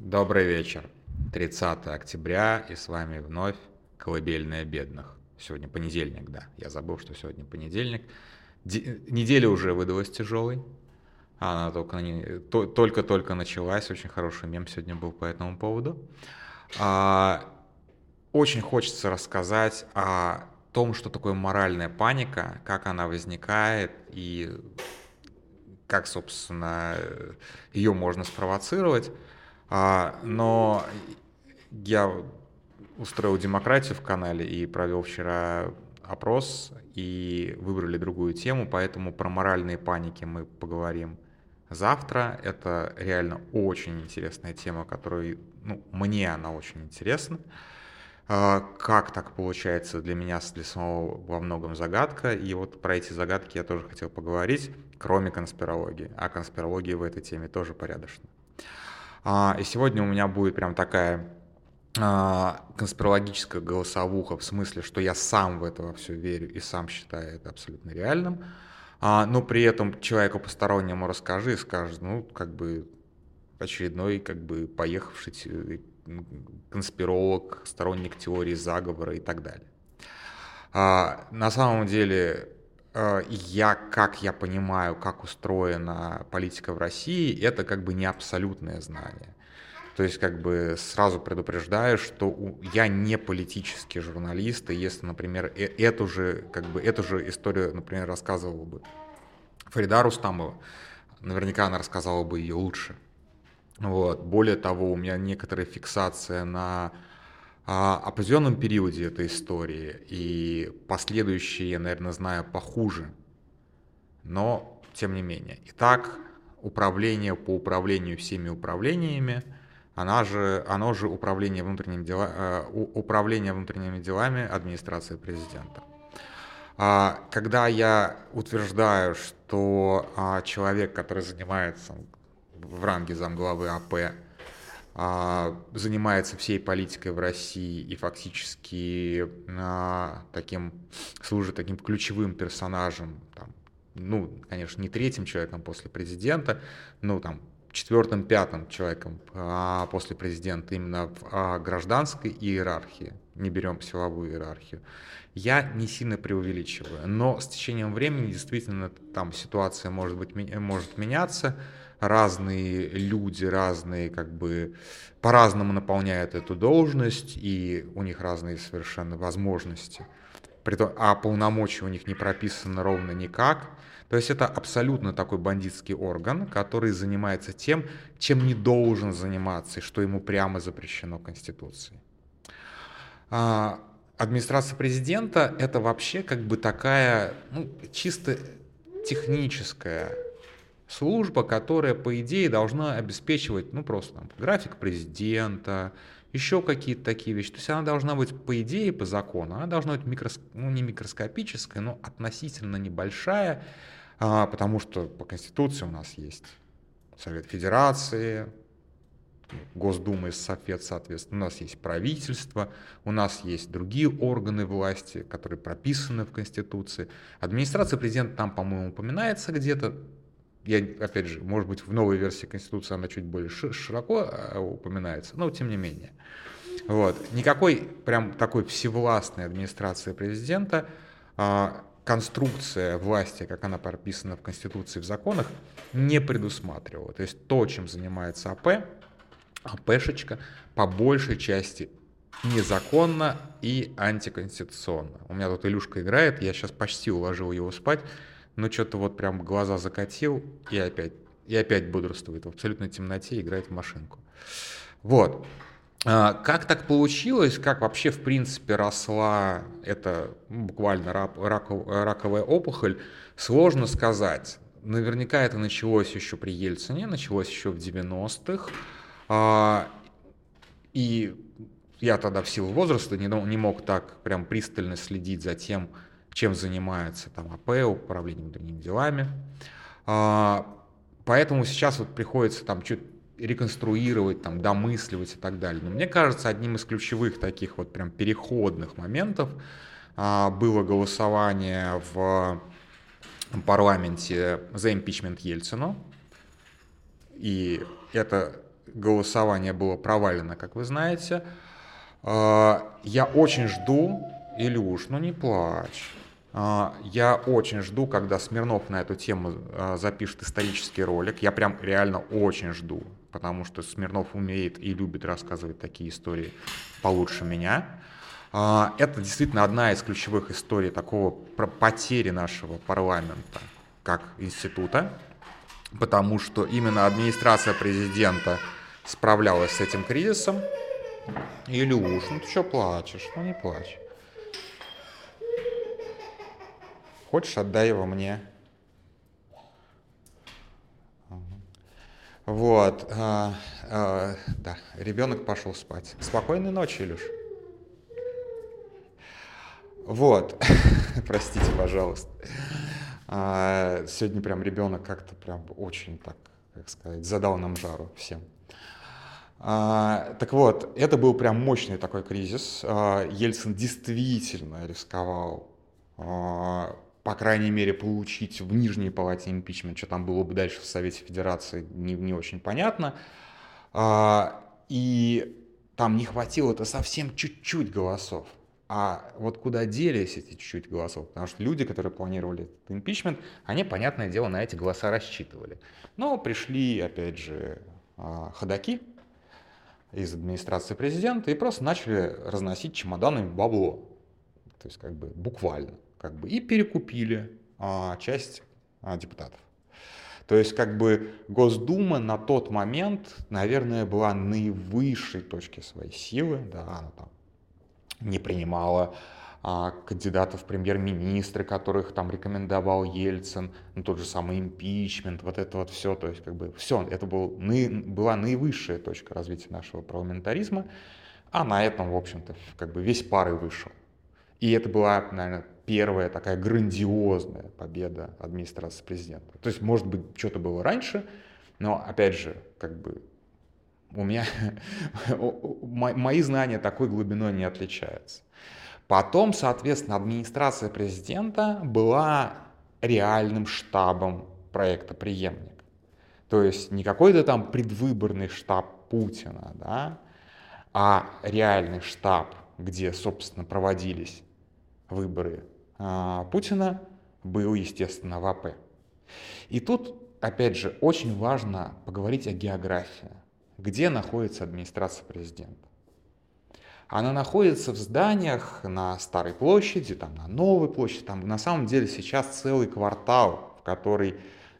Добрый вечер. 30 октября, и с вами вновь «Колыбельная бедных». Сегодня понедельник, да. Я забыл, что сегодня понедельник. Д- неделя уже выдалась тяжелой. Она только, только-только началась. Очень хороший мем сегодня был по этому поводу. А, очень хочется рассказать о том, что такое моральная паника, как она возникает и как, собственно, ее можно спровоцировать. А, но я устроил демократию в канале и провел вчера опрос и выбрали другую тему, поэтому про моральные паники мы поговорим завтра. Это реально очень интересная тема, которая, ну, мне она очень интересна. А, как так получается для меня, для самого во многом загадка. И вот про эти загадки я тоже хотел поговорить, кроме конспирологии. А конспирология в этой теме тоже порядочно. А, и сегодня у меня будет прям такая а, конспирологическая голосовуха, в смысле, что я сам в это все верю и сам считаю это абсолютно реальным. А, но при этом человеку постороннему расскажи и скажет, ну, как бы очередной, как бы поехавший э, конспиролог, сторонник теории заговора и так далее. На самом деле я, как я понимаю, как устроена политика в России, это как бы не абсолютное знание. То есть как бы сразу предупреждаю, что я не политический журналист, и если, например, э, эту же, как бы, эту же историю, например, рассказывал бы Фарида Рустамова, наверняка она рассказала бы ее лучше. Вот. Более того, у меня некоторая фиксация на определенном периоде этой истории, и последующие, я, наверное, знаю похуже, но тем не менее. Итак, управление по управлению всеми управлениями, она же, оно же управление, внутренними дела, э, управление внутренними делами администрации президента. А, когда я утверждаю, что а, человек, который занимается в ранге замглавы АП, а, занимается всей политикой в России и фактически а, таким, служит таким ключевым персонажем, там, ну, конечно, не третьим человеком после президента, ну, там, четвертым, пятым человеком а, после президента именно в а, гражданской иерархии, не берем силовую иерархию, я не сильно преувеличиваю, но с течением времени действительно там ситуация может быть может меняться, разные люди, разные как бы по-разному наполняют эту должность, и у них разные совершенно возможности. А полномочия у них не прописаны ровно никак. То есть это абсолютно такой бандитский орган, который занимается тем, чем не должен заниматься, и что ему прямо запрещено Конституцией. А, администрация президента это вообще как бы такая ну, чисто техническая служба, которая, по идее, должна обеспечивать, ну, просто там, график президента, еще какие-то такие вещи. То есть она должна быть, по идее, по закону, она должна быть микрос... ну, не микроскопическая, но относительно небольшая, а, потому что по Конституции у нас есть Совет Федерации, Совет, соответственно, у нас есть правительство, у нас есть другие органы власти, которые прописаны в Конституции. Администрация президента там, по-моему, упоминается где-то, я, опять же, может быть, в новой версии Конституции она чуть более широко а, упоминается, но тем не менее. Вот. Никакой прям такой всевластной администрации президента, а, конструкция власти, как она прописана в Конституции, в законах, не предусматривала. То есть то, чем занимается АП, АПшечка, по большей части незаконно и антиконституционно. У меня тут Илюшка играет, я сейчас почти уложил его спать, но что-то вот прям глаза закатил и опять, и опять бодрствует в абсолютной темноте, играет в машинку. Вот. А, как так получилось, как вообще в принципе росла эта ну, буквально рак, раковая опухоль, сложно сказать. Наверняка это началось еще при Ельцине, началось еще в 90-х. А, и я тогда в силу возраста не, не мог так прям пристально следить за тем, чем занимается там АП, управление внутренними делами. А, поэтому сейчас вот приходится там чуть реконструировать, там, домысливать и так далее. Но мне кажется, одним из ключевых таких вот прям переходных моментов а, было голосование в парламенте за импичмент Ельцину. И это голосование было провалено, как вы знаете. А, я очень жду, Илюш, ну не плачь. А, я очень жду, когда Смирнов на эту тему а, запишет исторический ролик. Я прям реально очень жду, потому что Смирнов умеет и любит рассказывать такие истории получше меня. Это действительно одна из ключевых историй такого потери нашего парламента как института, потому что именно администрация президента справлялась с этим кризисом. Илюш, ну ты что плачешь? Ну не плачь. Хочешь, отдай его мне. Вот, а, а, да, ребенок пошел спать. Спокойной ночи, Илюш. Вот, простите, пожалуйста. А, сегодня прям ребенок как-то прям очень так, как сказать, задал нам жару всем. А, так вот, это был прям мощный такой кризис. А, Ельцин действительно рисковал, а, по крайней мере, получить в нижней палате импичмент, что там было бы дальше в Совете Федерации, не, не очень понятно. И там не хватило-то совсем чуть-чуть голосов. А вот куда делись эти чуть-чуть голосов? Потому что люди, которые планировали этот импичмент, они, понятное дело, на эти голоса рассчитывали. Но пришли, опять же, ходаки, из администрации президента и просто начали разносить чемоданами бабло. То есть как бы буквально. Как бы, и перекупили а, часть а, депутатов. То есть как бы Госдума на тот момент, наверное, была наивысшей точки своей силы. Да, она там не принимала кандидатов в премьер-министры, которых там рекомендовал Ельцин, ну, тот же самый импичмент, вот это вот все, то есть как бы все, это был, была наивысшая точка развития нашего парламентаризма, а на этом, в общем-то, как бы весь пар и вышел. И это была, наверное, первая такая грандиозная победа администрации президента. То есть, может быть, что-то было раньше, но, опять же, как бы у меня мои знания такой глубиной не отличаются. Потом, соответственно, администрация президента была реальным штабом проекта «Преемник». То есть не какой-то там предвыборный штаб Путина, да, а реальный штаб, где, собственно, проводились выборы а, Путина, был, естественно, в АП. И тут, опять же, очень важно поговорить о географии. Где находится администрация президента? Она находится в зданиях на Старой площади, там, на Новой площади. Там на самом деле сейчас целый квартал, в который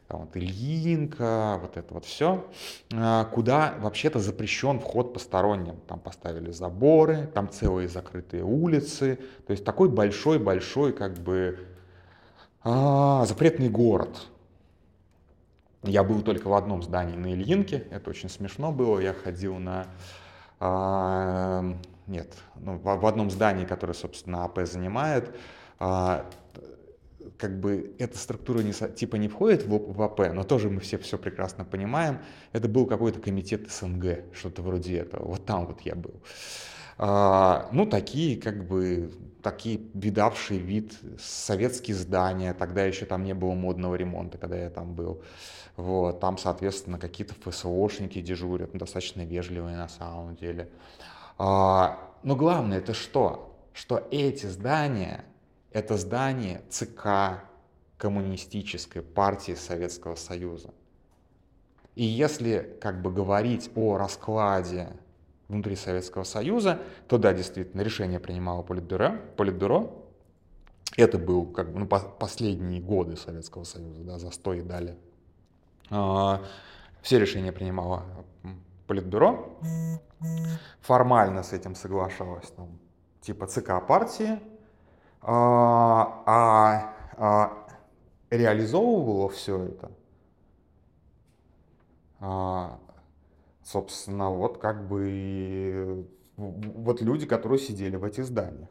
там, вот, Ильинка, вот это вот все, а, куда вообще-то запрещен вход посторонним. Там поставили заборы, там целые закрытые улицы. То есть такой большой-большой как бы а, запретный город. Я был только в одном здании на Ильинке, это очень смешно было. Я ходил на а, нет. Ну, в, одном здании, которое, собственно, АП занимает, а, как бы эта структура не, типа не входит в, в АП, но тоже мы все все прекрасно понимаем. Это был какой-то комитет СНГ, что-то вроде этого. Вот там вот я был. А, ну, такие, как бы, такие видавшие вид советские здания. Тогда еще там не было модного ремонта, когда я там был. Вот, там, соответственно, какие-то ФСОшники дежурят, ну, достаточно вежливые на самом деле. А, но главное это что? Что эти здания, это здания ЦК коммунистической партии Советского Союза. И если как бы говорить о раскладе внутри Советского Союза, то да, действительно, решение принимало Политбюро. Политбюро. Это был как бы ну, последние годы Советского Союза, да, застой дали. А, все решения принимало Политбюро формально с этим соглашалась, там, типа ЦК партии, а, а, а реализовывало все это, а, собственно, вот как бы вот люди, которые сидели в этих зданиях.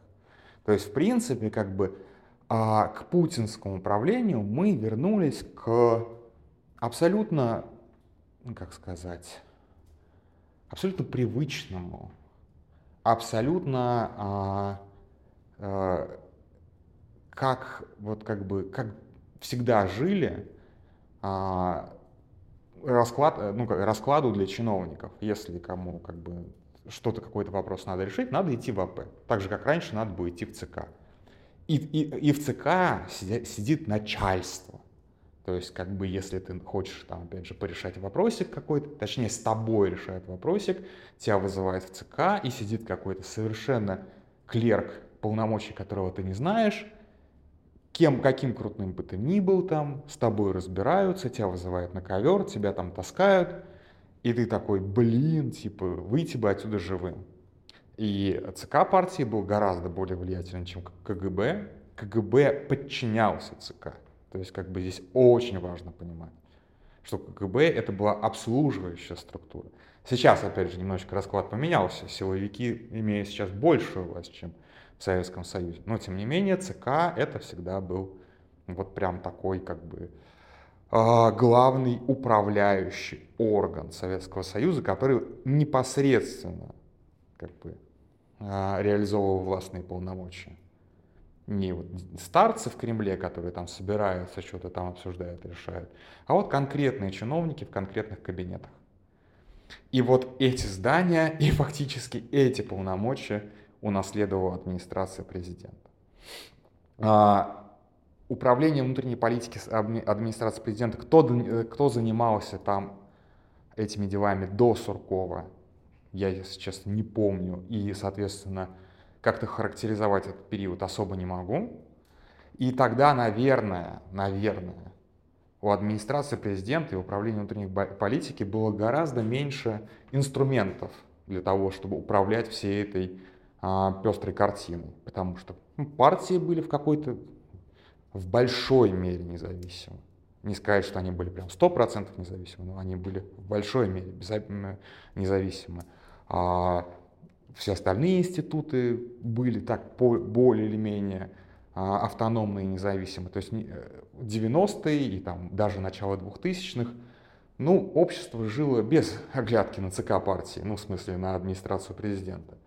То есть, в принципе, как бы а, к путинскому правлению мы вернулись к абсолютно, ну, как сказать, абсолютно привычному, абсолютно а, а, как вот как бы как всегда жили а, расклад, ну, раскладу для чиновников. Если кому как бы что-то, какой-то вопрос надо решить, надо идти в АП. Так же, как раньше надо было идти в ЦК. И, и, и в ЦК сидит, сидит начальство. То есть, как бы, если ты хочешь, там, опять же, порешать вопросик какой-то, точнее, с тобой решает вопросик, тебя вызывает в ЦК, и сидит какой-то совершенно клерк, полномочий которого ты не знаешь, кем, каким крутым бы ты ни был там, с тобой разбираются, тебя вызывают на ковер, тебя там таскают, и ты такой, блин, типа, выйти бы отсюда живым. И ЦК партии был гораздо более влиятельным, чем КГБ. КГБ подчинялся ЦК. То есть как бы здесь очень важно понимать, что КГБ это была обслуживающая структура. Сейчас, опять же, немножечко расклад поменялся. Силовики имеют сейчас большую власть, чем в Советском Союзе. Но, тем не менее, ЦК это всегда был вот прям такой как бы а, главный управляющий орган Советского Союза, который непосредственно как бы, а, реализовывал властные полномочия не вот старцы в Кремле, которые там собираются, что-то там обсуждают, решают, а вот конкретные чиновники в конкретных кабинетах. И вот эти здания и фактически эти полномочия унаследовала администрация президента. А, управление внутренней политики администрации президента, кто, кто занимался там этими делами до Суркова, я, если честно, не помню. И, соответственно, как-то характеризовать этот период особо не могу. И тогда, наверное, наверное, у администрации президента и управления внутренней политики было гораздо меньше инструментов для того, чтобы управлять всей этой а, пестрой картиной. Потому что ну, партии были в какой-то, в большой мере независимы. Не сказать, что они были прям 100% независимы, но они были в большой мере независимы. А, все остальные институты были так более или менее а, автономные и независимые. То есть 90-е э, и там даже начало 2000-х, ну, общество жило без оглядки на ЦК партии, ну, в смысле, на администрацию президента.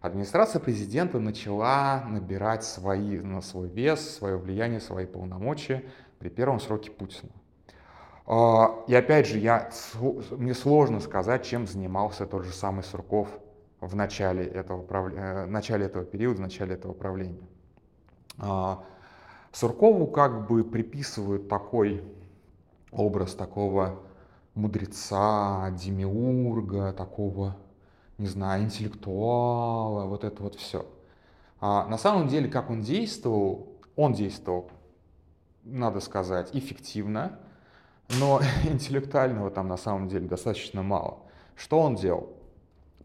Администрация президента начала набирать свои, на свой вес, свое влияние, свои полномочия при первом сроке Путина. А, и опять же, я, мне сложно сказать, чем занимался тот же самый Сурков в начале этого, э, начале этого периода, в начале этого правления. А, Суркову как бы приписывают такой образ такого мудреца, демиурга, такого, не знаю, интеллектуала, вот это вот все. А на самом деле, как он действовал, он действовал, надо сказать, эффективно, но интеллектуального там на самом деле достаточно мало. Что он делал?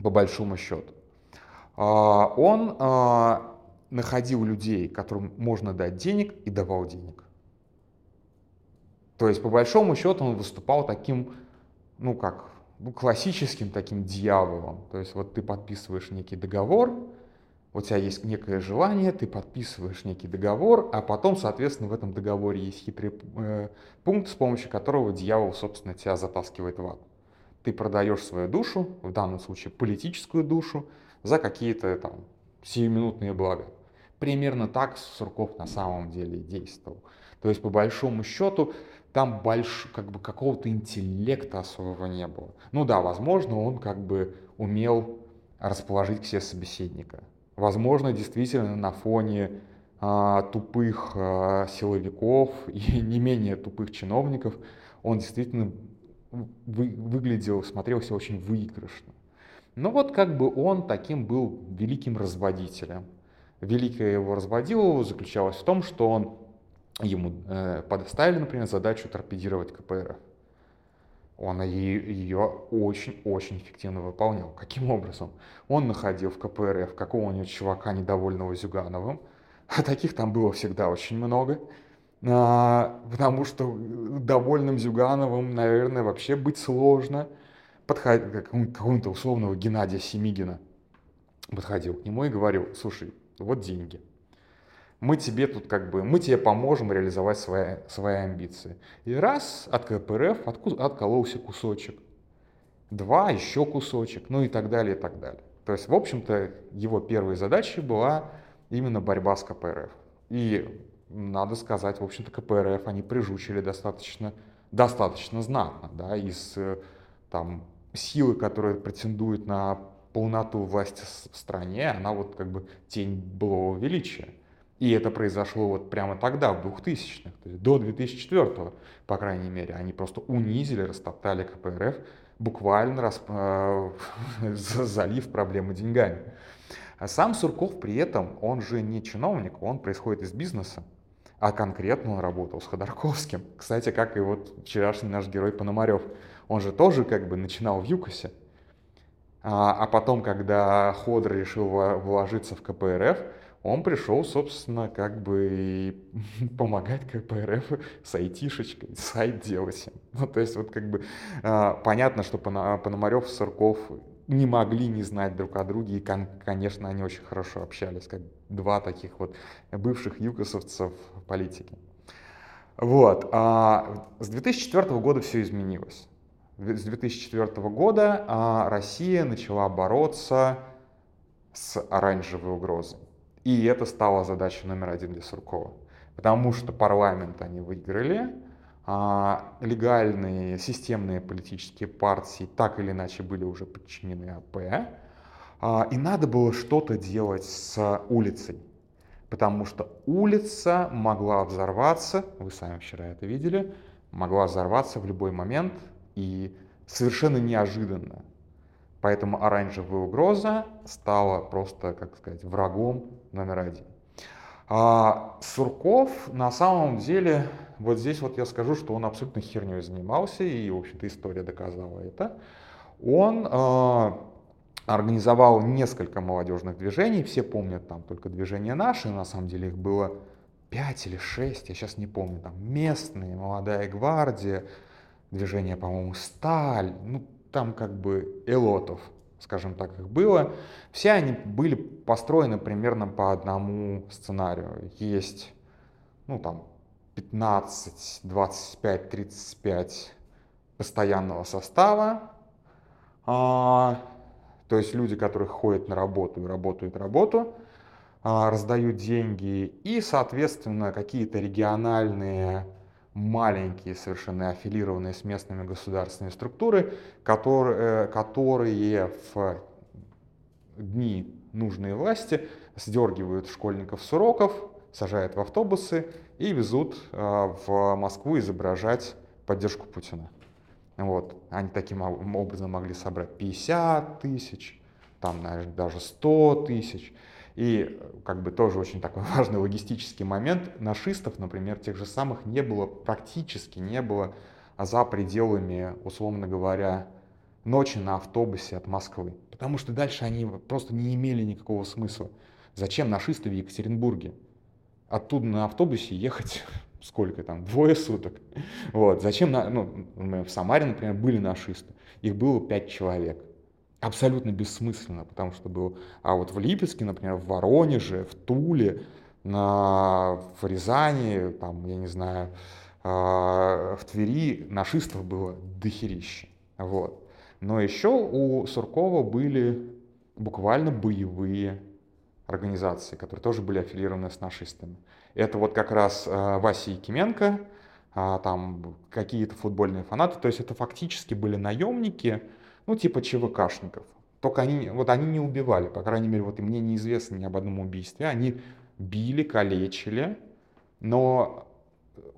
По большому счету. А, он а, находил людей, которым можно дать денег, и давал денег. То есть, по большому счету, он выступал таким, ну как, ну, классическим таким дьяволом. То есть, вот ты подписываешь некий договор, у тебя есть некое желание, ты подписываешь некий договор, а потом, соответственно, в этом договоре есть хитрый э, пункт, с помощью которого дьявол, собственно, тебя затаскивает в ад ты продаешь свою душу, в данном случае политическую душу, за какие-то там сиюминутные блага. Примерно так Сурков на самом деле действовал. То есть, по большому счету, там больш, как бы какого-то интеллекта особого не было. Ну да, возможно, он как бы умел расположить к себе собеседника. Возможно, действительно на фоне а, тупых а, силовиков и не менее тупых чиновников он действительно вы, выглядел, смотрелся очень выигрышно. Но вот как бы он таким был великим разводителем. Великое его разводилово заключалось в том, что он ему э, подставили, например, задачу торпедировать КПРФ. Он ее очень-очень эффективно выполнял. Каким образом? Он находил в КПРФ какого-нибудь чувака, недовольного Зюгановым, а таких там было всегда очень много, потому что довольным Зюгановым, наверное, вообще быть сложно. Подходил к какому-то условного Геннадия Семигина. Подходил к нему и говорил, слушай, вот деньги. Мы тебе тут как бы, мы тебе поможем реализовать свои, свои амбиции. И раз от КПРФ отку, откололся кусочек. Два, еще кусочек, ну и так далее, и так далее. То есть, в общем-то, его первой задачей была именно борьба с КПРФ. И надо сказать, в общем-то, КПРФ они прижучили достаточно достаточно знатно, да, из э, там силы, которая претендует на полноту власти в стране, она вот как бы тень былого величия. И это произошло вот прямо тогда, в 2000-х, то есть до 2004 по крайней мере. Они просто унизили, растоптали КПРФ, буквально расп... Э, залив проблемы деньгами. А сам Сурков при этом, он же не чиновник, он происходит из бизнеса, а конкретно он работал с Ходорковским. Кстати, как и вот вчерашний наш герой Пономарев. Он же тоже как бы начинал в ЮКОСе, а, а потом, когда Ходор решил вложиться в КПРФ, он пришел, собственно, как бы помогать КПРФ с айтишечкой, сайт делать. Ну, то есть вот как бы а, понятно, что Пономарев и Сурков не могли не знать друг о друге, и, конечно, они очень хорошо общались, как два таких вот бывших юкосовцев политики. Вот. А с 2004 года все изменилось. С 2004 года а, Россия начала бороться с оранжевой угрозой. И это стало задачей номер один для Суркова. Потому что парламент они выиграли, легальные системные политические партии так или иначе были уже подчинены АП, а, и надо было что-то делать с улицей. Потому что улица могла взорваться, вы сами вчера это видели, могла взорваться в любой момент и совершенно неожиданно. Поэтому оранжевая угроза стала просто, как сказать, врагом номер один. А Сурков на самом деле, вот здесь вот я скажу, что он абсолютно херней занимался, и, в общем-то, история доказала это. Он э, организовал несколько молодежных движений, все помнят там только движение наши, на самом деле их было пять или шесть, я сейчас не помню, там местные, молодая гвардия, движение, по-моему, сталь, ну, там как бы элотов, скажем так, их было. Все они были построены примерно по одному сценарию. Есть, ну там, 15, 25, 35 постоянного состава, а, то есть люди, которые ходят на работу и работают работу, а, раздают деньги, и, соответственно, какие-то региональные маленькие, совершенно аффилированные с местными государственными структуры, которые, которые в дни нужные власти сдергивают школьников с уроков, сажают в автобусы и везут э, в Москву изображать поддержку Путина. Вот. Они таким образом могли собрать 50 тысяч, там, наверное, даже 100 тысяч. И как бы тоже очень такой важный логистический момент. Нашистов, например, тех же самых не было, практически не было за пределами, условно говоря, ночи на автобусе от Москвы. Потому что дальше они просто не имели никакого смысла. Зачем нашисты в Екатеринбурге? Оттуда на автобусе ехать сколько там, двое суток. Вот. Зачем, на, ну, в Самаре, например, были нашисты. Их было пять человек абсолютно бессмысленно, потому что был... А вот в Липецке, например, в Воронеже, в Туле, на, в Рязани, там, я не знаю, э, в Твери нашистов было дохерище. Вот. Но еще у Суркова были буквально боевые организации, которые тоже были аффилированы с нашистами. Это вот как раз э, Вася Якименко, э, там какие-то футбольные фанаты, то есть это фактически были наемники, ну, типа ЧВКшников. Только они, вот они не убивали, по крайней мере, вот и мне неизвестно ни об одном убийстве. Они били, калечили, но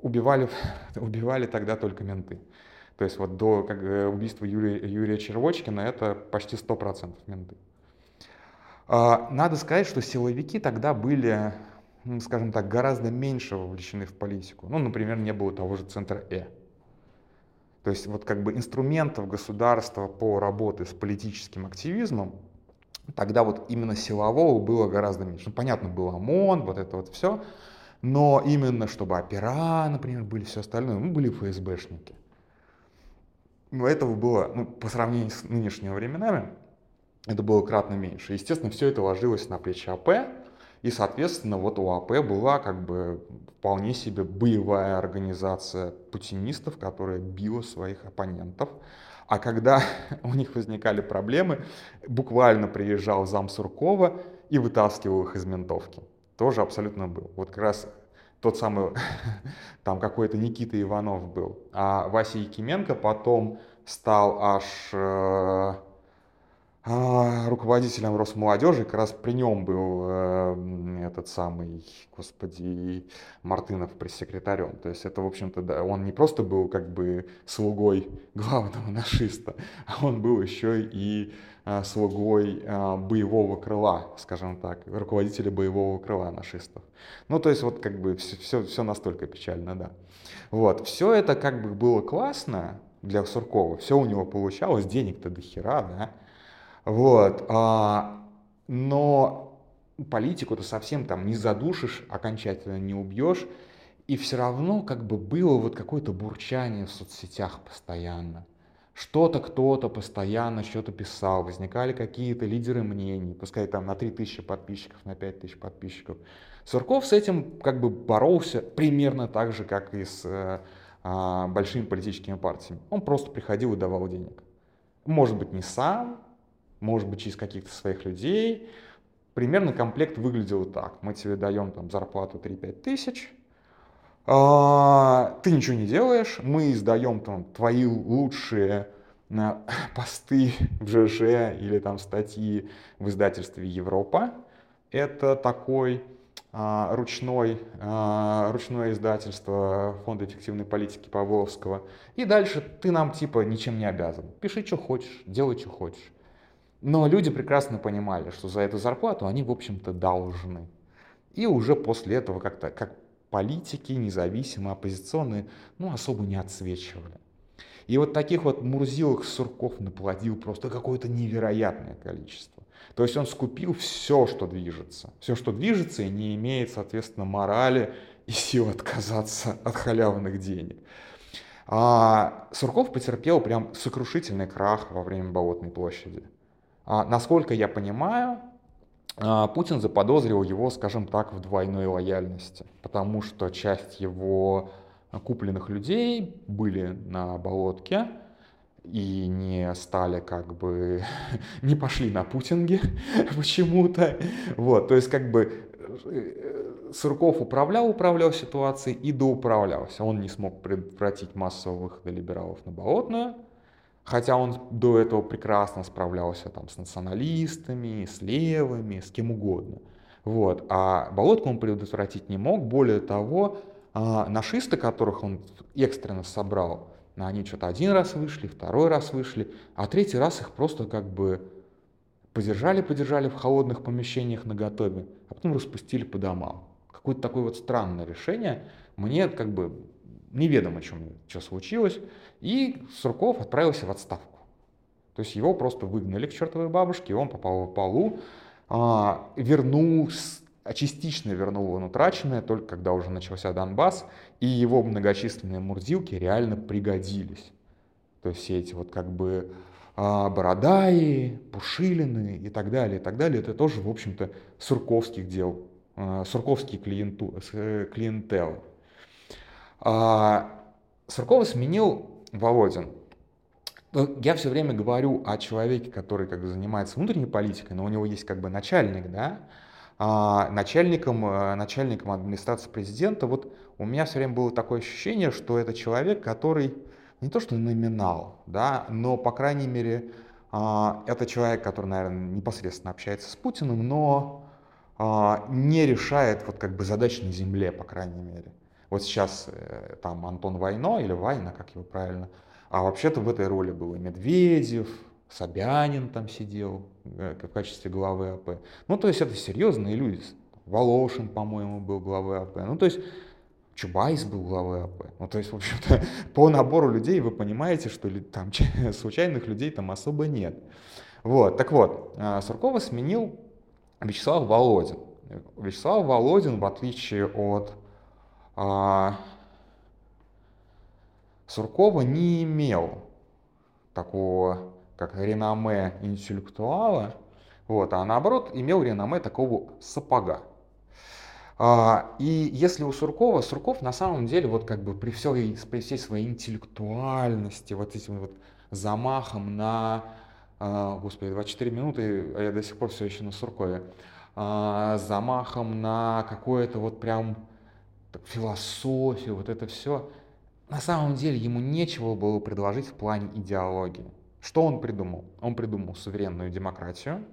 убивали, убивали тогда только менты. То есть вот до как, э, убийства Юрия, Юрия Червочкина это почти 100% менты. А, надо сказать, что силовики тогда были, ну, скажем так, гораздо меньше вовлечены в политику. Ну, например, не было того же центра Э. То есть вот как бы инструментов государства по работе с политическим активизмом тогда вот именно силового было гораздо меньше. Ну, понятно, был ОМОН, вот это вот все, но именно чтобы опера, например, были все остальное, мы были ФСБшники. Но этого было, ну, по сравнению с нынешними временами, это было кратно меньше. Естественно, все это ложилось на плечи АП, и, соответственно, вот у АП была как бы вполне себе боевая организация путинистов, которая била своих оппонентов. А когда у них возникали проблемы, буквально приезжал зам Суркова и вытаскивал их из ментовки. Тоже абсолютно был. Вот как раз тот самый, там какой-то Никита Иванов был. А Вася Якименко потом стал аж э, руководителем Росмолодежи, как раз при нем был э, этот самый, господи, Мартынов пресс-секретарем. То есть это, в общем-то, да, он не просто был как бы слугой главного нашиста, а он был еще и э, слугой э, боевого крыла, скажем так, руководителя боевого крыла нашистов. Ну, то есть вот как бы все, все, все настолько печально, да. Вот, все это как бы было классно для Суркова, все у него получалось, денег-то до хера, да, вот. А, но политику-то совсем там не задушишь, окончательно не убьешь. И все равно как бы было вот какое-то бурчание в соцсетях постоянно. Что-то кто-то постоянно что-то писал, возникали какие-то лидеры мнений, пускай там на 3000 подписчиков, на 5000 подписчиков. Сурков с этим как бы боролся примерно так же, как и с э, э, большими политическими партиями. Он просто приходил и давал денег. Может быть, не сам, может быть, через каких-то своих людей. Примерно комплект выглядел так. Мы тебе даем там зарплату 3-5 тысяч, а, ты ничего не делаешь, мы издаем там твои лучшие а, посты в ЖЖ или там статьи в издательстве Европа. Это такой а, ручной, а, ручное издательство Фонда эффективной политики Павловского. И дальше ты нам типа ничем не обязан. Пиши, что хочешь, делай, что хочешь. Но люди прекрасно понимали, что за эту зарплату они, в общем-то, должны. И уже после этого как-то, как политики, независимые, оппозиционные, ну, особо не отсвечивали. И вот таких вот Мурзилок Сурков наплодил просто какое-то невероятное количество. То есть он скупил все, что движется. Все, что движется и не имеет, соответственно, морали и сил отказаться от халявных денег. А Сурков потерпел прям сокрушительный крах во время Болотной площади. А, насколько я понимаю, а, Путин заподозрил его, скажем так, в двойной лояльности, потому что часть его купленных людей были на болотке и не стали как бы, не пошли на путинги почему-то. Вот, то есть как бы э, Сурков управлял, управлял ситуацией и доуправлялся. Он не смог предотвратить массовый выход либералов на Болотную, Хотя он до этого прекрасно справлялся там, с националистами, с левыми, с кем угодно. Вот. А болотку он предотвратить не мог. Более того, а, нашисты, которых он экстренно собрал, они что-то один раз вышли, второй раз вышли, а третий раз их просто как бы подержали-подержали в холодных помещениях на готове, а потом распустили по домам. Какое-то такое вот странное решение. Мне как бы неведомо, чем, что случилось, и Сурков отправился в отставку. То есть его просто выгнали к чертовой бабушке, он попал в полу, а, вернул, частично вернул он утраченное, только когда уже начался Донбасс, и его многочисленные мурзилки реально пригодились. То есть все эти вот как бы а, Бородаи, Пушилины и так далее, и так далее, это тоже, в общем-то, сурковских дел, а, сурковские клиенту, э, клиентелы. А, Суркова сменил Володин. Ну, я все время говорю о человеке, который как бы занимается внутренней политикой, но у него есть как бы начальник, да, а начальником, э, начальником администрации президента, вот у меня все время было такое ощущение, что это человек, который не то что номинал, да, но, по крайней мере, а, это человек, который, наверное, непосредственно общается с Путиным, но а, не решает вот как бы задач на земле, по крайней мере. Вот сейчас э, там Антон Войно или Вайна, как его правильно, а вообще-то в этой роли был и Медведев, Собянин там сидел э, в качестве главы АП. Ну, то есть это серьезные люди. Волошин, по-моему, был главой АП. Ну, то есть Чубайс был главой АП. Ну, то есть, в общем-то, по набору людей вы понимаете, что там случайных людей там особо нет. Вот, так вот, э, Суркова сменил Вячеслав Володин. Вячеслав Володин, в отличие от а, Суркова не имел такого, как реноме интеллектуала, вот, а наоборот имел реноме такого сапога. А, и если у Суркова, Сурков на самом деле вот как бы при всей, при всей своей интеллектуальности, вот этим вот замахом на, а, господи, 24 минуты, а я до сих пор все еще на Суркове, а, замахом на какое-то вот прям философию, вот это все, на самом деле ему нечего было предложить в плане идеологии. Что он придумал? Он придумал суверенную демократию,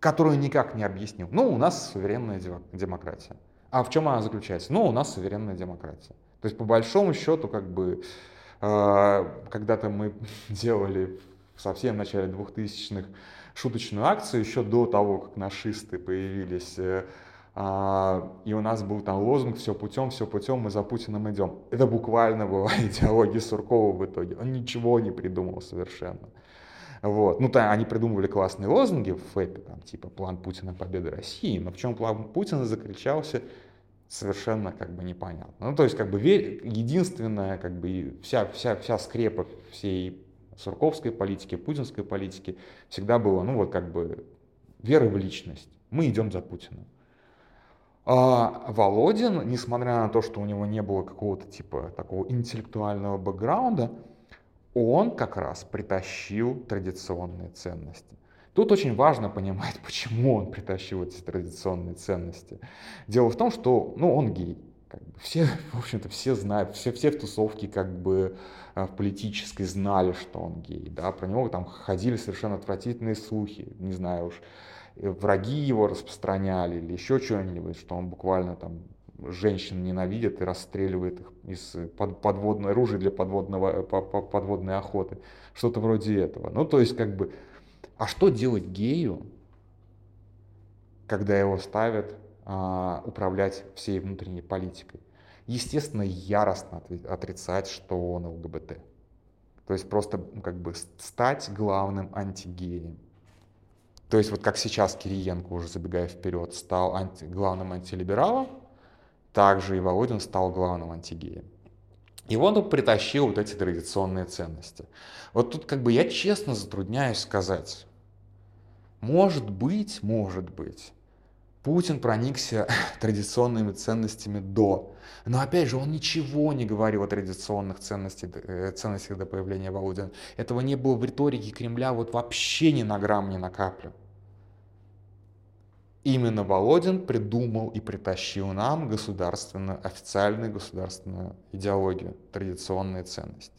которую никак не объяснил. Ну, у нас суверенная демократия. А в чем она заключается? Ну, у нас суверенная демократия. То есть, по большому счету, как бы, э, когда-то мы делали в совсем начале 2000-х шуточную акцию, еще до того, как нашисты появились, э, и у нас был там лозунг «все путем, все путем, мы за Путиным идем». Это буквально была идеология Суркова в итоге. Он ничего не придумал совершенно. Вот. Ну, то, они придумывали классные лозунги в ФЭПе, там, типа «План Путина победы России», но в чем план Путина заключался, совершенно как бы непонятно. Ну, то есть, как бы, единственная, как бы, вся, вся, вся скрепа всей сурковской политики, путинской политики всегда была, ну, вот, как бы, вера в личность. Мы идем за Путиным. А Володин, несмотря на то, что у него не было какого-то типа такого интеллектуального бэкграунда, он как раз притащил традиционные ценности. Тут очень важно понимать, почему он притащил эти традиционные ценности. Дело в том, что ну, он гей. Как бы все, в общем-то, все знают, все, все в тусовке как бы э, в политической знали, что он гей. Да? Про него там ходили совершенно отвратительные слухи, не знаю уж, враги его распространяли или еще что-нибудь, что он буквально там женщин ненавидит и расстреливает их из под, подводной оружия для подводного, подводной охоты. Что-то вроде этого. Ну, то есть, как бы, а что делать гею, когда его ставят а, управлять всей внутренней политикой? Естественно, яростно отрицать, что он ЛГБТ. То есть просто как бы стать главным антигеем. То есть вот как сейчас Кириенко, уже забегая вперед, стал анти, главным антилибералом, также и Володин стал главным антигеем. И он притащил вот эти традиционные ценности. Вот тут как бы я честно затрудняюсь сказать. Может быть, может быть, Путин проникся традиционными ценностями до. Но опять же, он ничего не говорил о традиционных ценностях, э, ценностях до появления Володина. Этого не было в риторике Кремля вот вообще ни на грамм, ни на каплю. Именно Володин придумал и притащил нам государственную, официальную государственную идеологию, традиционные ценности.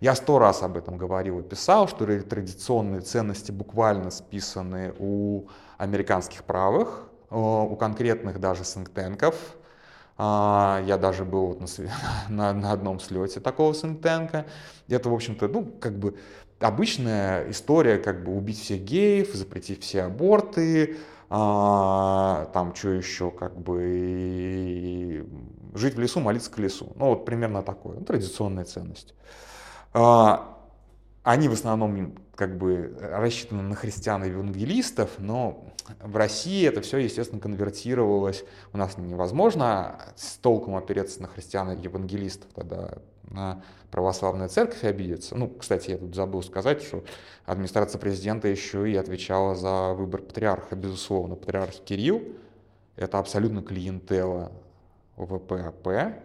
Я сто раз об этом говорил и писал, что традиционные ценности буквально списаны у американских правых, у конкретных даже сингтенков. А, я даже был на, на, на одном слете такого сингтенка. Это, в общем-то, ну, как бы обычная история, как бы убить всех геев, запретить все аборты, а, там что еще, как бы жить в лесу, молиться к лесу. Ну вот примерно такое, ну, традиционная ценность. А, они в основном как бы рассчитаны на христиан и евангелистов, но в России это все, естественно, конвертировалось. У нас невозможно с толком опереться на христиан и евангелистов, тогда на православная церковь обидится. Ну, кстати, я тут забыл сказать, что администрация президента еще и отвечала за выбор патриарха, безусловно. Патриарх Кирилл — это абсолютно клиентела УВП АП,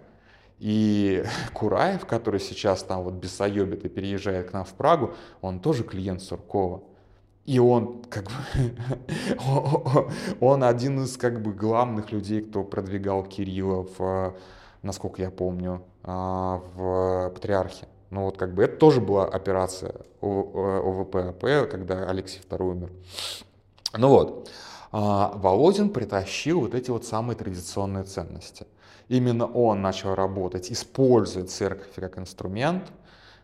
и Кураев, который сейчас там вот бесоебит и переезжает к нам в Прагу, он тоже клиент Суркова. И он как бы он один из как бы главных людей, кто продвигал Кирилла в, насколько я помню, а, в Патриархе. Ну вот как бы это тоже была операция УВП АП, когда Алексей II умер. Ну вот, а, Володин притащил вот эти вот самые традиционные ценности – Именно он начал работать, используя церковь как инструмент.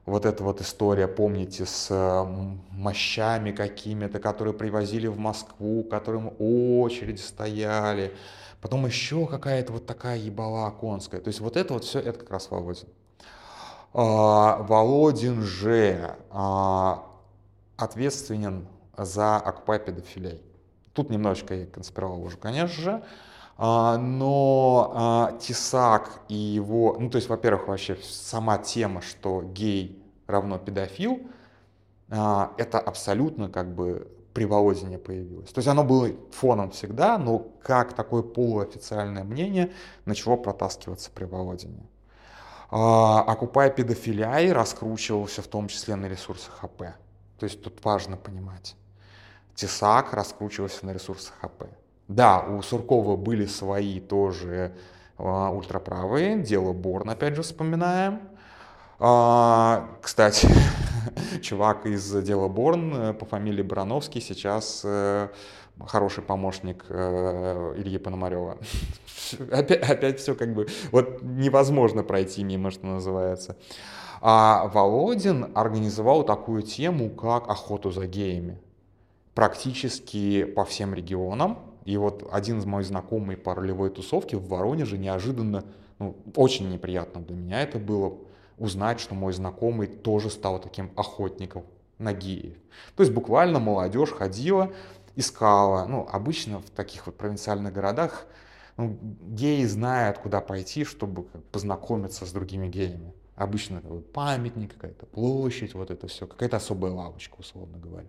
Вот эта вот история, помните, с мощами какими-то, которые привозили в Москву, которым очереди стояли. Потом еще какая-то вот такая ебала конская. То есть вот это вот все, это как раз Володин. А, Володин же а, ответственен за окупай педофилей. Тут немножечко я конспирировал уже, конечно же. А, но а, Тесак и его, ну то есть, во-первых, вообще сама тема, что гей равно педофил, а, это абсолютно как бы при Володине появилось. То есть оно было фоном всегда, но как такое полуофициальное мнение начало протаскиваться при Володине. Окупай педофилиай раскручивался в том числе на ресурсах АП. То есть тут важно понимать. Тесак раскручивался на ресурсах АП. Да, у Суркова были свои тоже а, ультраправые, дело Борн, опять же, вспоминаем. А, кстати, чувак из дела Борн э, по фамилии Барановский сейчас э, хороший помощник э, Ильи Пономарева. опять, опять все как бы, вот невозможно пройти мимо, что называется. А Володин организовал такую тему, как охоту за геями. Практически по всем регионам. И вот один из моих знакомых по ролевой тусовке в Воронеже неожиданно, ну, очень неприятно для меня это было, узнать, что мой знакомый тоже стал таким охотником на геев. То есть буквально молодежь ходила, искала. Ну, обычно в таких вот провинциальных городах ну, геи знают, куда пойти, чтобы познакомиться с другими геями. Обычно это памятник, какая-то площадь, вот это все, какая-то особая лавочка, условно говоря.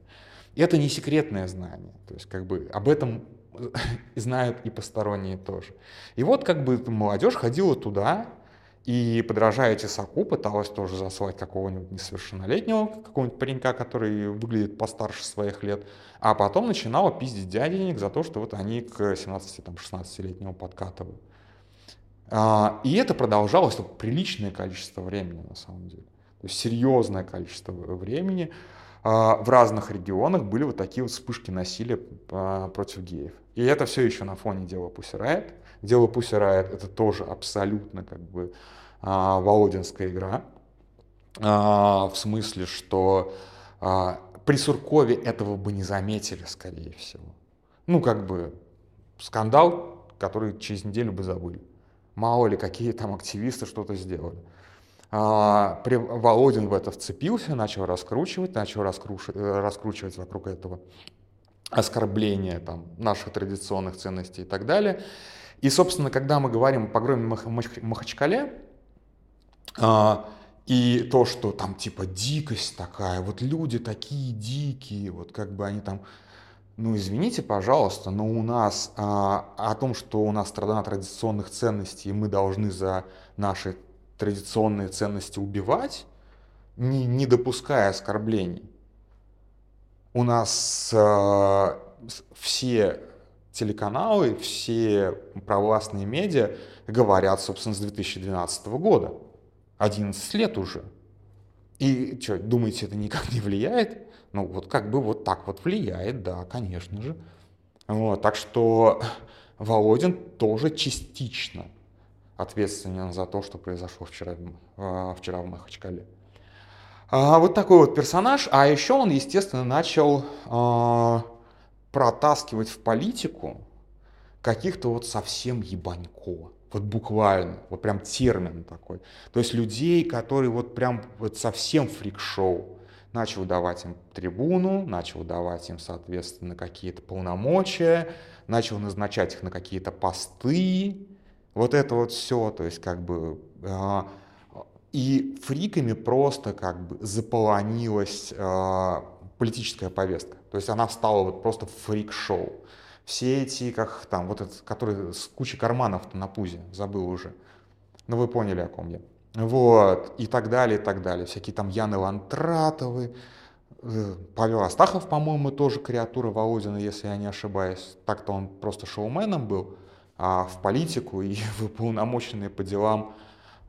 И это не секретное знание. То есть как бы об этом знают и посторонние тоже. И вот как бы молодежь ходила туда, и, подражая Тесаку, пыталась тоже заслать какого-нибудь несовершеннолетнего, какого-нибудь паренька, который выглядит постарше своих лет, а потом начинала пиздить дяденек за то, что вот они к 17-16-летнему подкатывают. А, и это продолжалось приличное количество времени, на самом деле. То есть серьезное количество времени. А, в разных регионах были вот такие вот вспышки насилия а, против геев. И это все еще на фоне дела Пусирает. Дело Пусирает это тоже абсолютно как бы Володинская игра. В смысле, что при Суркове этого бы не заметили, скорее всего. Ну, как бы скандал, который через неделю бы забыли. Мало ли, какие там активисты что-то сделали. А, Володин в это вцепился, начал раскручивать, начал э, раскручивать вокруг этого оскорбления там, наших традиционных ценностей и так далее. И, собственно, когда мы говорим о погроме Мах Махачкале, а, и то, что там типа дикость такая, вот люди такие дикие, вот как бы они там ну, извините, пожалуйста, но у нас а, о том, что у нас страна традиционных ценностей, и мы должны за наши традиционные ценности убивать, не, не допуская оскорблений. У нас а, все телеканалы, все провластные медиа говорят, собственно, с 2012 года. 11 лет уже. И что, думаете, это никак не влияет? Ну, вот как бы вот так вот влияет, да, конечно же. Вот, так что Володин тоже частично ответственен за то, что произошло вчера, а, вчера в Махачкале. А, вот такой вот персонаж. А еще он, естественно, начал а, протаскивать в политику каких-то вот совсем ебанько. Вот буквально, вот прям термин такой. То есть людей, которые вот прям вот совсем фрик-шоу начал давать им трибуну, начал давать им, соответственно, какие-то полномочия, начал назначать их на какие-то посты, вот это вот все, то есть как бы... Э, и фриками просто как бы заполонилась э, политическая повестка. То есть она стала вот просто фрик-шоу. Все эти, как там, вот этот, который с кучей карманов на пузе, забыл уже. Ну вы поняли, о ком я. Вот, и так далее, и так далее. Всякие там Яны Лантратовы, э, Павел Астахов, по-моему, тоже креатура Володина, если я не ошибаюсь. Так-то он просто шоуменом был, а в политику и в уполномоченные по делам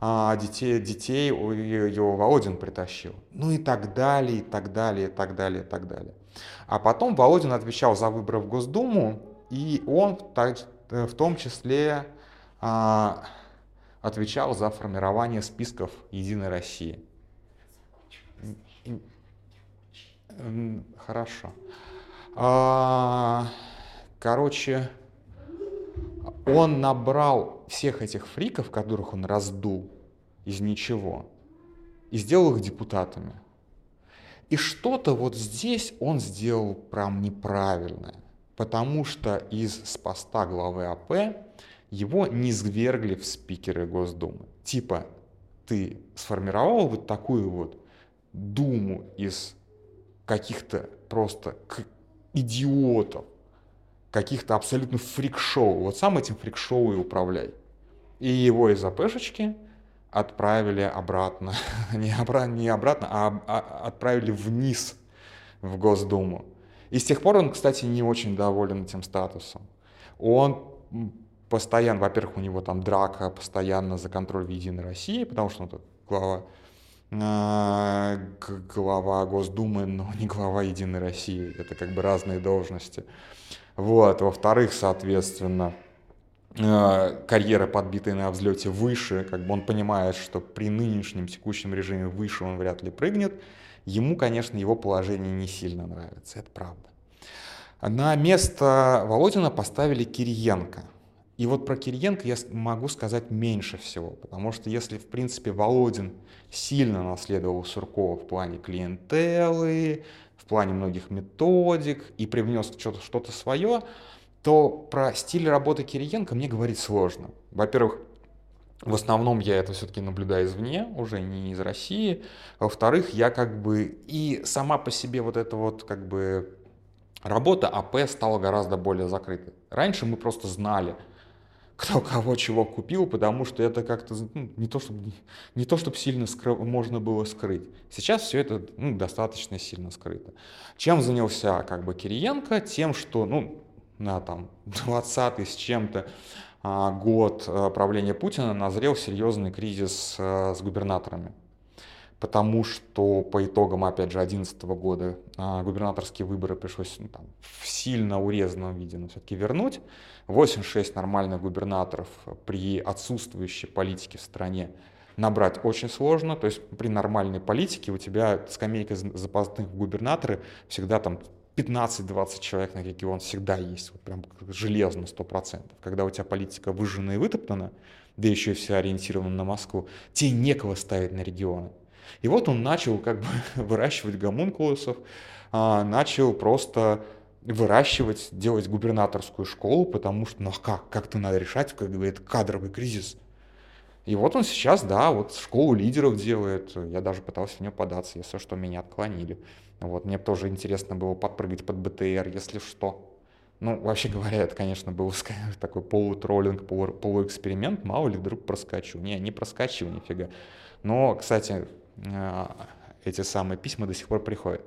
а детей, детей его Володин притащил. Ну и так далее, и так далее, и так далее, и так далее. А потом Володин отвечал за выборы в Госдуму, и он в том числе а, отвечал за формирование списков Единой России. Хорошо. А, короче, он набрал всех этих фриков, которых он раздул из ничего, и сделал их депутатами. И что-то вот здесь он сделал прям неправильное, потому что из с поста главы АП его не свергли в спикеры Госдумы. Типа, ты сформировал вот такую вот думу из каких-то просто идиотов, каких-то абсолютно фрик-шоу. Вот сам этим фрик-шоу и управляй. И его из АПшечки отправили обратно, не, обра- не обратно, а, а отправили вниз в Госдуму. И с тех пор он, кстати, не очень доволен этим статусом. Он постоянно, во-первых, у него там драка постоянно за контроль в Единой России, потому что он тут глава, э, глава Госдумы, но не глава Единой России. Это как бы разные должности. Вот. Во-вторых, соответственно, э, карьера, подбитая на взлете выше, как бы он понимает, что при нынешнем текущем режиме выше он вряд ли прыгнет. Ему, конечно, его положение не сильно нравится, это правда. На место Володина поставили Кириенко. И вот про Кириенко я могу сказать меньше всего, потому что если, в принципе, Володин сильно наследовал Суркова в плане клиентелы, в плане многих методик и привнес что-то что свое, то про стиль работы Кириенко мне говорить сложно. Во-первых, в основном я это все-таки наблюдаю извне, уже не из России. Во-вторых, я как бы и сама по себе вот эта вот как бы работа АП стала гораздо более закрытой. Раньше мы просто знали, кто кого чего купил, потому что это как-то ну, не то, чтобы не то, чтобы сильно скры... можно было скрыть. Сейчас все это ну, достаточно сильно скрыто. Чем занялся как бы Кириенко? Тем, что ну на там 20 с чем-то а, год а, правления Путина назрел серьезный кризис а, с губернаторами потому что по итогам, опять же, 2011 года а, губернаторские выборы пришлось ну, там, в сильно урезанном виде, но все-таки вернуть. 86 нормальных губернаторов при отсутствующей политике в стране набрать очень сложно. То есть при нормальной политике у тебя скамейка запасных губернаторы всегда там 15-20 человек на регион всегда есть, вот прям железно, 100%. Когда у тебя политика выжжена и вытоптана, да еще и вся ориентирована на Москву, тебе некого ставить на регионы. И вот он начал как бы выращивать гомункулусов, а, начал просто выращивать, делать губернаторскую школу, потому что, ну а как, как-то надо решать, как говорит, кадровый кризис. И вот он сейчас, да, вот школу лидеров делает, я даже пытался в нее податься, если что, меня отклонили. Вот, мне тоже интересно было подпрыгать под БТР, если что. Ну, вообще говоря, это, конечно, был такой полутроллинг, полу, полуэксперимент, мало ли вдруг проскочу. Не, не проскочил нифига. Но, кстати, Э, эти самые письма до сих пор приходят.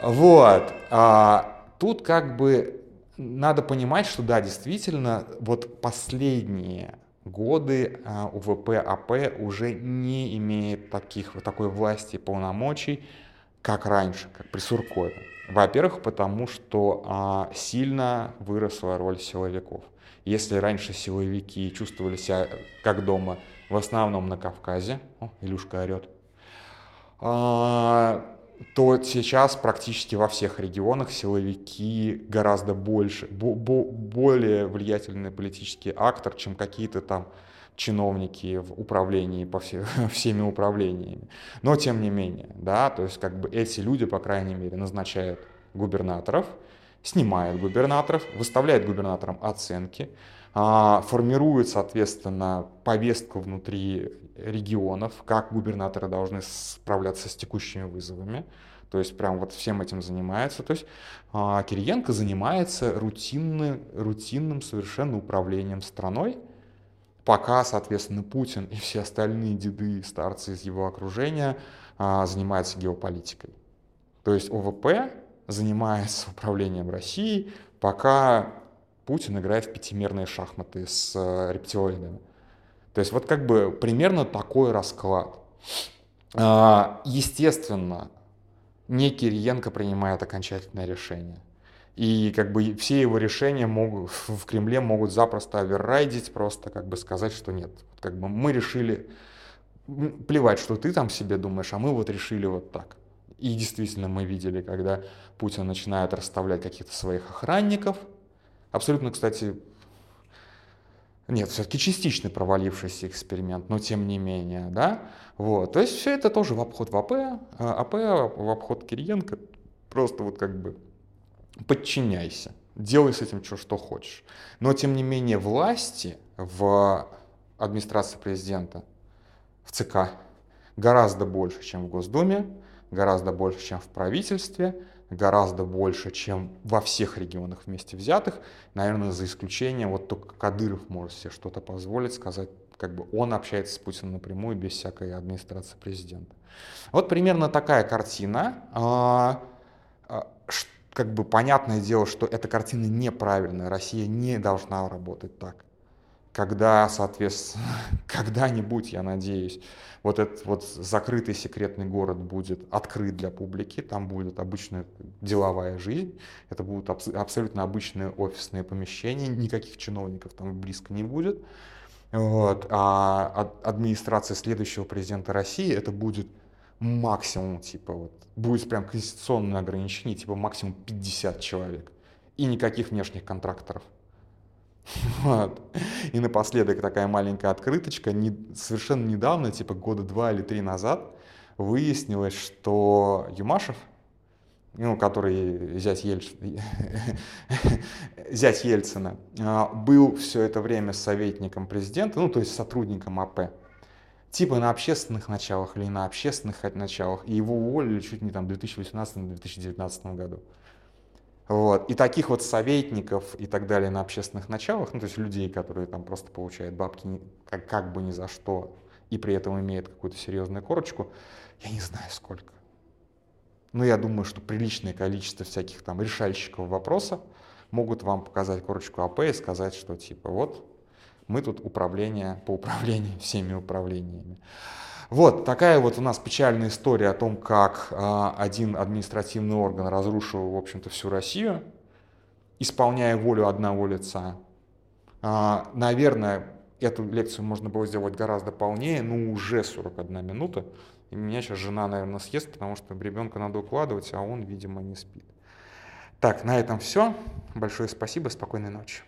Вот. А, тут как бы надо понимать, что да, действительно, вот последние годы а, УВП АП уже не имеет таких, такой власти и полномочий, как раньше, как при Суркове. Во-первых, потому что а, сильно выросла роль силовиков. Если раньше силовики чувствовали себя как дома в основном на Кавказе, о, Илюшка орет, а, то сейчас практически во всех регионах силовики гораздо больше, бо, бо, более влиятельный политический актор, чем какие-то там чиновники в управлении по все, всеми управлениями. Но тем не менее, да, то есть как бы эти люди, по крайней мере, назначают губернаторов, снимают губернаторов, выставляют губернаторам оценки, формирует, соответственно, повестку внутри регионов, как губернаторы должны справляться с текущими вызовами. То есть прям вот всем этим занимается. То есть а, Кириенко занимается рутинным, рутинным совершенно управлением страной, пока, соответственно, Путин и все остальные деды старцы из его окружения а, занимаются геополитикой. То есть ОВП занимается управлением Россией, пока Путин играет в пятимерные шахматы с э, рептилоидами. То есть вот как бы примерно такой расклад. А, естественно, не Кириенко принимает окончательное решение. И как бы все его решения могут, в Кремле могут запросто оверрайдить, просто как бы сказать, что нет. Как бы мы решили, плевать, что ты там себе думаешь, а мы вот решили вот так. И действительно мы видели, когда Путин начинает расставлять каких-то своих охранников, Абсолютно, кстати, нет, все-таки частично провалившийся эксперимент, но тем не менее, да, вот, то есть все это тоже в обход в АП, АП в обход Кириенко, просто вот как бы подчиняйся, делай с этим что, что хочешь. Но тем не менее власти в администрации президента, в ЦК, гораздо больше, чем в Госдуме, гораздо больше, чем в правительстве, гораздо больше, чем во всех регионах вместе взятых. Наверное, за исключением, вот только Кадыров может себе что-то позволить сказать, как бы он общается с Путиным напрямую, без всякой администрации президента. Вот примерно такая картина. А, а, как бы понятное дело, что эта картина неправильная, Россия не должна работать так. Когда, соответственно, когда-нибудь, я надеюсь, вот этот вот закрытый секретный город будет открыт для публики, там будет обычная деловая жизнь, это будут абс- абсолютно обычные офисные помещения, никаких чиновников там близко не будет. Вот. А администрация следующего президента России это будет максимум, типа, вот, будет прям конституционное ограничение, типа, максимум 50 человек. И никаких внешних контракторов. Вот. И напоследок такая маленькая открыточка. Не, совершенно недавно, типа года два или три назад, выяснилось, что Юмашев, ну, который зять, Ельц... зять Ельцина, а, был все это время советником президента, ну, то есть сотрудником АП типа на общественных началах или на общественных началах, и его уволили чуть не там в 2018-2019 году. Вот. И таких вот советников и так далее на общественных началах, ну то есть людей, которые там просто получают бабки как, как бы ни за что, и при этом имеют какую-то серьезную корочку, я не знаю сколько. Но я думаю, что приличное количество всяких там решальщиков вопроса могут вам показать корочку АП и сказать, что типа вот мы тут управление по управлению всеми управлениями. Вот такая вот у нас печальная история о том, как э, один административный орган разрушил, в общем-то, всю Россию, исполняя волю одного лица. Э, наверное, эту лекцию можно было сделать гораздо полнее, но уже 41 минута. И меня сейчас жена, наверное, съест, потому что ребенка надо укладывать, а он, видимо, не спит. Так, на этом все. Большое спасибо, спокойной ночи.